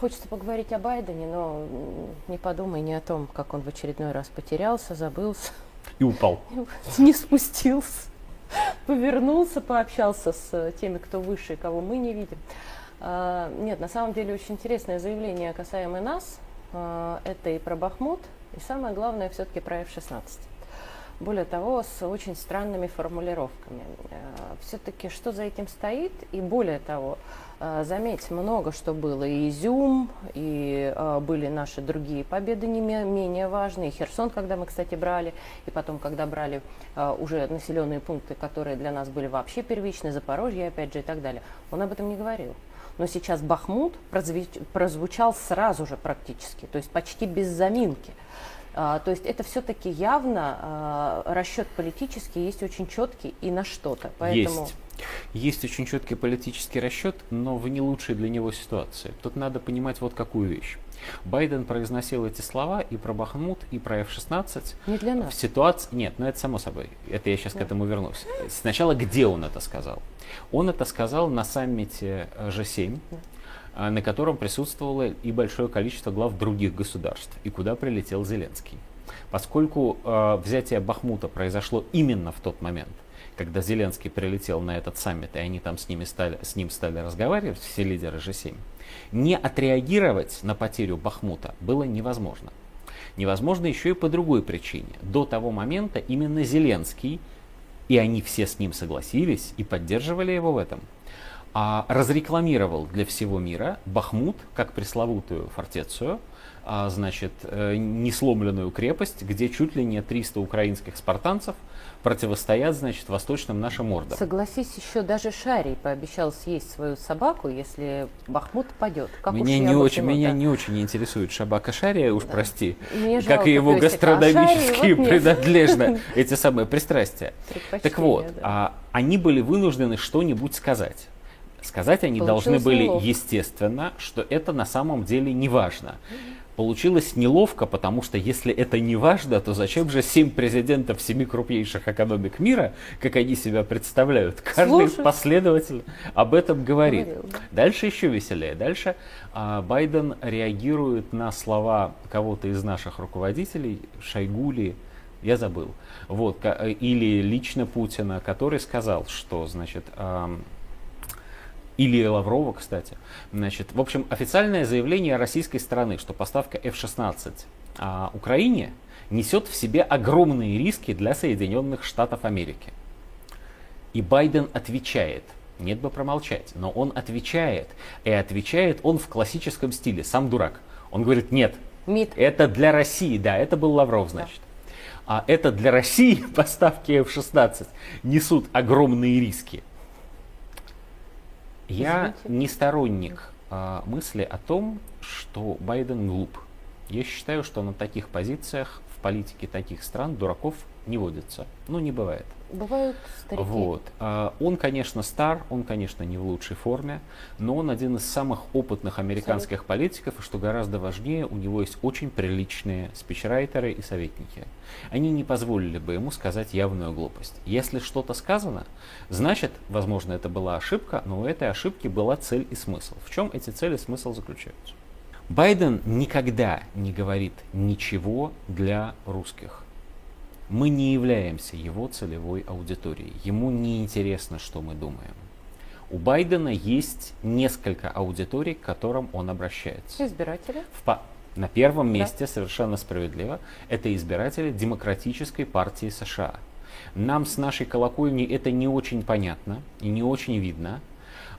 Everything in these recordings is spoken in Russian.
Хочется поговорить о Байдене, но не подумай ни о том, как он в очередной раз потерялся, забылся. И упал. Не спустился. Повернулся, пообщался с теми, кто выше, кого мы не видим. А, нет, на самом деле очень интересное заявление касаемо нас. А, это и про Бахмут, и самое главное все-таки про F-16. Более того, с очень странными формулировками. Э, Все-таки что за этим стоит? И более того, э, заметь, много что было. И Изюм, и э, были наши другие победы не менее важные. И Херсон, когда мы, кстати, брали, и потом, когда брали уже населенные пункты, которые для нас были вообще первичны, Запорожье, опять же, и так далее. Он об этом не говорил. Но сейчас Бахмут прозвучал сразу же практически, то есть почти без заминки. А, то есть это все-таки явно а, расчет политический есть очень четкий и на что-то. Поэтому... Есть. Есть очень четкий политический расчет, но в не лучшей для него ситуации. Тут надо понимать вот какую вещь. Байден произносил эти слова и про Бахмут, и про F-16. Не для нас. В ситуации... Нет, ну это само собой. Это я сейчас да. к этому вернусь. Сначала где он это сказал? Он это сказал на саммите G7. Да на котором присутствовало и большое количество глав других государств, и куда прилетел Зеленский. Поскольку э, взятие Бахмута произошло именно в тот момент, когда Зеленский прилетел на этот саммит, и они там с, ними стали, с ним стали разговаривать, все лидеры G7, не отреагировать на потерю Бахмута было невозможно. Невозможно еще и по другой причине. До того момента именно Зеленский, и они все с ним согласились и поддерживали его в этом, а, разрекламировал для всего мира Бахмут как пресловутую фортецию, а, значит, э, несломленную крепость, где чуть ли не 300 украинских спартанцев противостоят, значит, восточным нашим ордам. Согласись, еще даже Шарий пообещал съесть свою собаку, если Бахмут падет. Как меня не очень, меня да? не очень интересует собака Шария, уж да. прости, Мне как и его гастрономические вот принадлежны, эти самые пристрастия. Так вот, да. а, они были вынуждены что-нибудь сказать. Сказать они Получилось должны были, неловко. естественно, что это на самом деле не важно. Получилось неловко, потому что если это не важно, то зачем же семь президентов семи крупнейших экономик мира, как они себя представляют, каждый Слушай. последовательно об этом говорит. Говорил, да. Дальше еще веселее. Дальше а, Байден реагирует на слова кого-то из наших руководителей, Шойгули, я забыл, вот, или лично Путина, который сказал, что, значит, или Лаврова, кстати. Значит, в общем, официальное заявление российской стороны, что поставка F-16 а, Украине несет в себе огромные риски для Соединенных Штатов Америки. И Байден отвечает, нет бы промолчать, но он отвечает, и отвечает он в классическом стиле, сам дурак. Он говорит, нет, МИД. это для России, да, это был Лавров, значит. Да. А это для России поставки F-16 несут огромные риски. Я не сторонник а, мысли о том, что Байден глуп. Я считаю, что на таких позициях в политике таких стран дураков не водится. Ну, не бывает. Бывают старики. Вот. А, он, конечно, стар, он, конечно, не в лучшей форме, но он один из самых опытных американских Абсолютно. политиков, и что гораздо важнее, у него есть очень приличные спичрайтеры и советники. Они не позволили бы ему сказать явную глупость. Если что-то сказано, значит, возможно, это была ошибка, но у этой ошибки была цель и смысл. В чем эти цели и смысл заключаются? Байден никогда не говорит ничего для русских мы не являемся его целевой аудиторией. Ему не интересно, что мы думаем. У Байдена есть несколько аудиторий, к которым он обращается. Избиратели? В, на первом месте, да. совершенно справедливо, это избиратели Демократической партии США. Нам с нашей колокольни это не очень понятно и не очень видно,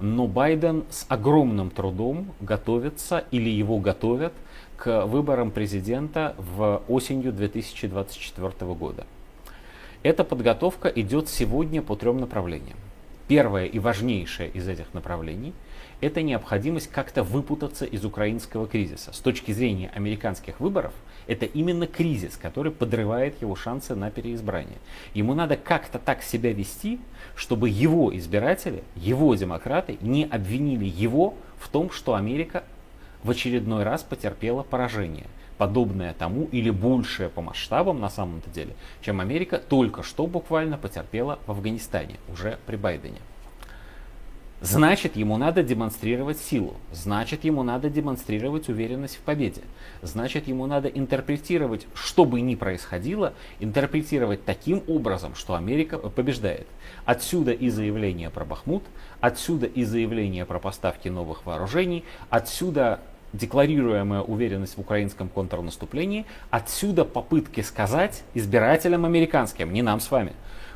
но Байден с огромным трудом готовится или его готовят к выборам президента в осенью 2024 года. Эта подготовка идет сегодня по трем направлениям. Первое и важнейшее из этих направлений – это необходимость как-то выпутаться из украинского кризиса. С точки зрения американских выборов, это именно кризис, который подрывает его шансы на переизбрание. Ему надо как-то так себя вести, чтобы его избиратели, его демократы не обвинили его в том, что Америка в очередной раз потерпела поражение, подобное тому или большее по масштабам на самом-то деле, чем Америка только что буквально потерпела в Афганистане, уже при Байдене. Значит, ему надо демонстрировать силу, значит, ему надо демонстрировать уверенность в победе, значит, ему надо интерпретировать, что бы ни происходило, интерпретировать таким образом, что Америка побеждает. Отсюда и заявление про Бахмут, отсюда и заявление про поставки новых вооружений, отсюда декларируемая уверенность в украинском контрнаступлении, отсюда попытки сказать избирателям американским, не нам с вами,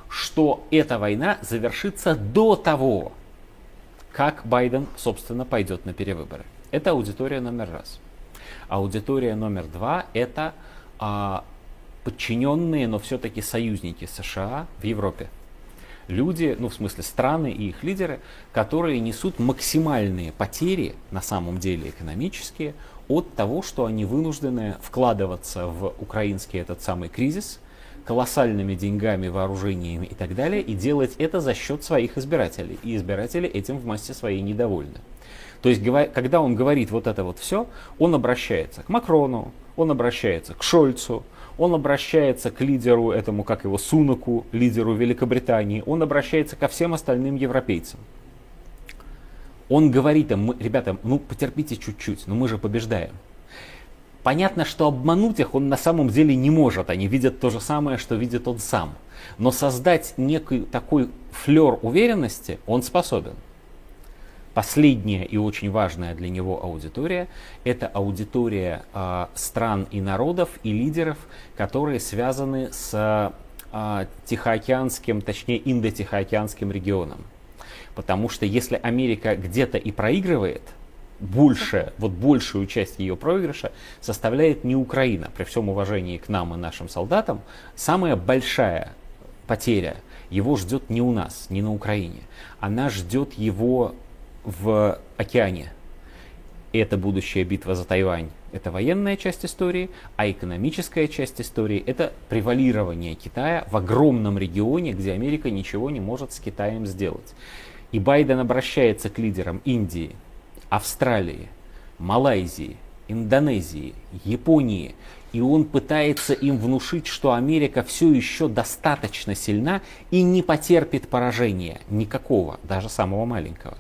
что эта война завершится до того, как Байден, собственно, пойдет на перевыборы. Это аудитория номер раз. Аудитория номер два – это а, подчиненные, но все-таки союзники США в Европе. Люди, ну в смысле страны и их лидеры, которые несут максимальные потери, на самом деле экономические, от того, что они вынуждены вкладываться в украинский этот самый кризис – колоссальными деньгами, вооружениями и так далее, и делать это за счет своих избирателей. И избиратели этим в массе своей недовольны. То есть, когда он говорит вот это вот все, он обращается к Макрону, он обращается к Шольцу, он обращается к лидеру этому, как его, Сунаку, лидеру Великобритании, он обращается ко всем остальным европейцам. Он говорит им, ребята, ну потерпите чуть-чуть, но мы же побеждаем. Понятно, что обмануть их он на самом деле не может. Они видят то же самое, что видит он сам. Но создать некий такой флер уверенности он способен. Последняя и очень важная для него аудитория – это аудитория э, стран и народов и лидеров, которые связаны с э, Тихоокеанским, точнее Индо-Тихоокеанским регионом. Потому что если Америка где-то и проигрывает – больше, вот большую часть ее проигрыша составляет не Украина. При всем уважении к нам и нашим солдатам, самая большая потеря его ждет не у нас, не на Украине. Она ждет его в океане. Это будущая битва за Тайвань. Это военная часть истории, а экономическая часть истории это превалирование Китая в огромном регионе, где Америка ничего не может с Китаем сделать. И Байден обращается к лидерам Индии, Австралии, Малайзии, Индонезии, Японии. И он пытается им внушить, что Америка все еще достаточно сильна и не потерпит поражения никакого, даже самого маленького.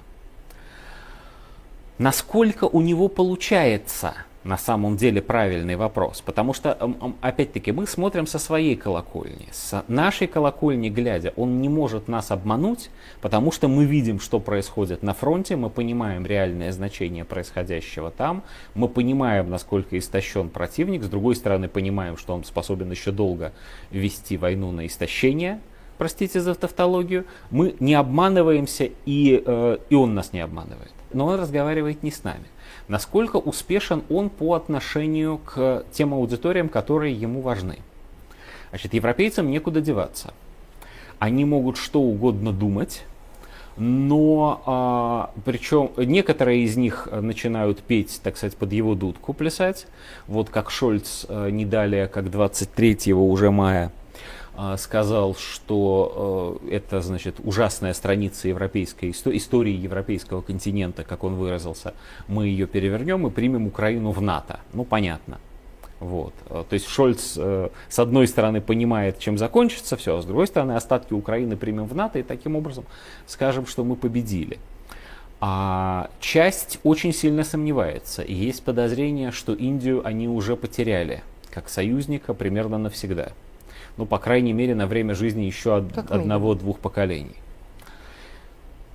Насколько у него получается – на самом деле правильный вопрос. Потому что, опять-таки, мы смотрим со своей колокольни. С нашей колокольни глядя, он не может нас обмануть, потому что мы видим, что происходит на фронте, мы понимаем реальное значение происходящего там, мы понимаем, насколько истощен противник, с другой стороны, понимаем, что он способен еще долго вести войну на истощение, простите за тавтологию, мы не обманываемся, и, э, и он нас не обманывает. Но он разговаривает не с нами насколько успешен он по отношению к тем аудиториям, которые ему важны. Значит, европейцам некуда деваться. Они могут что угодно думать, но а, причем некоторые из них начинают петь, так сказать, под его дудку плясать. Вот как Шольц а, не далее, как 23 уже мая сказал, что э, это, значит, ужасная страница европейской истории европейского континента, как он выразился. Мы ее перевернем и примем Украину в НАТО. Ну, понятно. Вот. Э, то есть Шольц э, с одной стороны понимает, чем закончится все, а с другой стороны остатки Украины примем в НАТО и таким образом скажем, что мы победили. А часть очень сильно сомневается. И есть подозрение, что Индию они уже потеряли как союзника примерно навсегда ну, по крайней мере, на время жизни еще од- одного-двух поколений.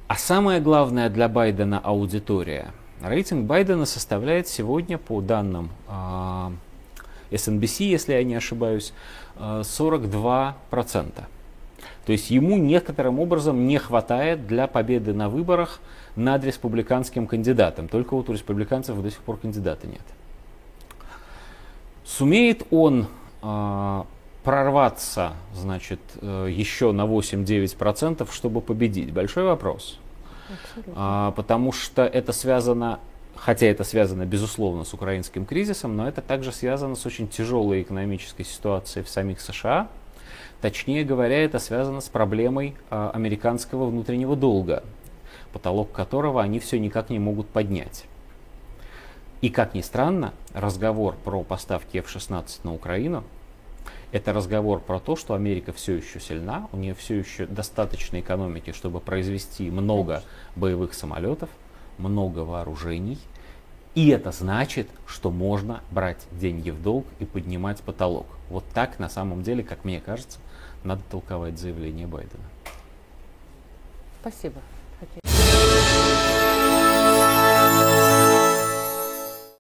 А самое главное для Байдена аудитория. Рейтинг Байдена составляет сегодня, по данным э, а, SNBC, если я не ошибаюсь, э, а, 42%. То есть ему некоторым образом не хватает для победы на выборах над республиканским кандидатом. Только вот у республиканцев до сих пор кандидата нет. Сумеет он э, прорваться, значит, э, еще на 8-9%, чтобы победить? Большой вопрос. А, потому что это связано, хотя это связано, безусловно, с украинским кризисом, но это также связано с очень тяжелой экономической ситуацией в самих США. Точнее говоря, это связано с проблемой а, американского внутреннего долга, потолок которого они все никак не могут поднять. И как ни странно, разговор про поставки F-16 на Украину Это разговор про то, что Америка все еще сильна, у нее все еще достаточно экономики, чтобы произвести много боевых самолетов, много вооружений. И это значит, что можно брать деньги в долг и поднимать потолок. Вот так на самом деле, как мне кажется, надо толковать заявление Байдена. Спасибо.